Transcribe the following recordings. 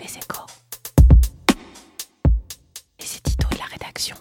Les échos. C'est Tito de la rédaction.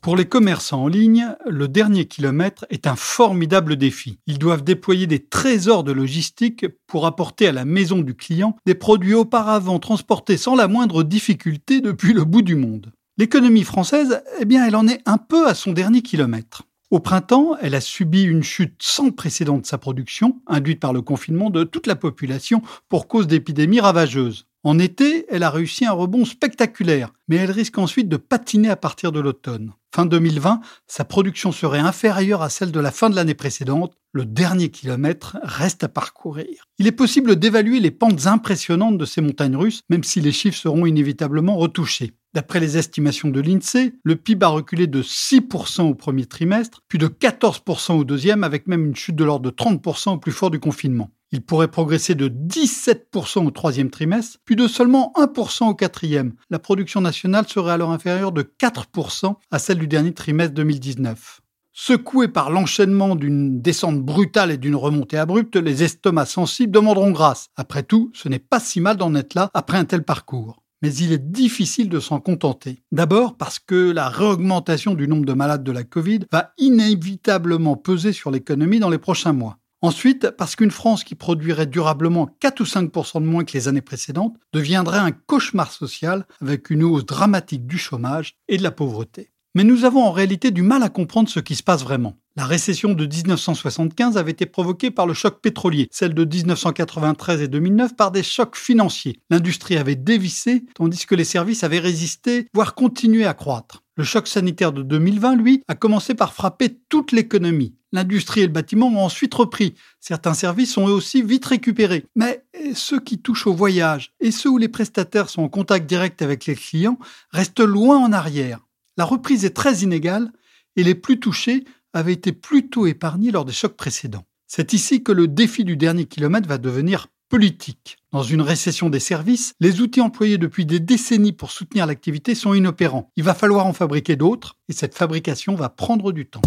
Pour les commerçants en ligne, le dernier kilomètre est un formidable défi. Ils doivent déployer des trésors de logistique pour apporter à la maison du client des produits auparavant transportés sans la moindre difficulté depuis le bout du monde. L'économie française, eh bien, elle en est un peu à son dernier kilomètre. Au printemps, elle a subi une chute sans précédent de sa production, induite par le confinement de toute la population pour cause d'épidémies ravageuses. En été, elle a réussi un rebond spectaculaire, mais elle risque ensuite de patiner à partir de l'automne. Fin 2020, sa production serait inférieure à celle de la fin de l'année précédente. Le dernier kilomètre reste à parcourir. Il est possible d'évaluer les pentes impressionnantes de ces montagnes russes, même si les chiffres seront inévitablement retouchés. D'après les estimations de l'INSEE, le PIB a reculé de 6% au premier trimestre, puis de 14% au deuxième, avec même une chute de l'ordre de 30% au plus fort du confinement. Il pourrait progresser de 17% au troisième trimestre, puis de seulement 1% au quatrième. La production nationale serait alors inférieure de 4% à celle du dernier trimestre 2019. Secoués par l'enchaînement d'une descente brutale et d'une remontée abrupte, les estomacs sensibles demanderont grâce. Après tout, ce n'est pas si mal d'en être là après un tel parcours. Mais il est difficile de s'en contenter. D'abord parce que la réaugmentation du nombre de malades de la Covid va inévitablement peser sur l'économie dans les prochains mois. Ensuite, parce qu'une France qui produirait durablement 4 ou 5% de moins que les années précédentes deviendrait un cauchemar social avec une hausse dramatique du chômage et de la pauvreté. Mais nous avons en réalité du mal à comprendre ce qui se passe vraiment. La récession de 1975 avait été provoquée par le choc pétrolier, celle de 1993 et 2009 par des chocs financiers. L'industrie avait dévissé, tandis que les services avaient résisté, voire continué à croître. Le choc sanitaire de 2020, lui, a commencé par frapper toute l'économie. L'industrie et le bâtiment ont ensuite repris. Certains services sont eux aussi vite récupérés. Mais ceux qui touchent au voyage et ceux où les prestataires sont en contact direct avec les clients restent loin en arrière. La reprise est très inégale et les plus touchés avaient été plutôt épargnés lors des chocs précédents. C'est ici que le défi du dernier kilomètre va devenir politique. Dans une récession des services, les outils employés depuis des décennies pour soutenir l'activité sont inopérants. Il va falloir en fabriquer d'autres et cette fabrication va prendre du temps.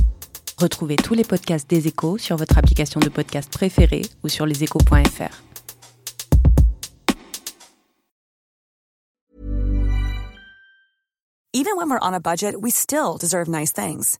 Retrouvez tous les podcasts des échos sur votre application de podcast préférée ou sur leséchos.fr. Even when we're on a budget, we still deserve nice things.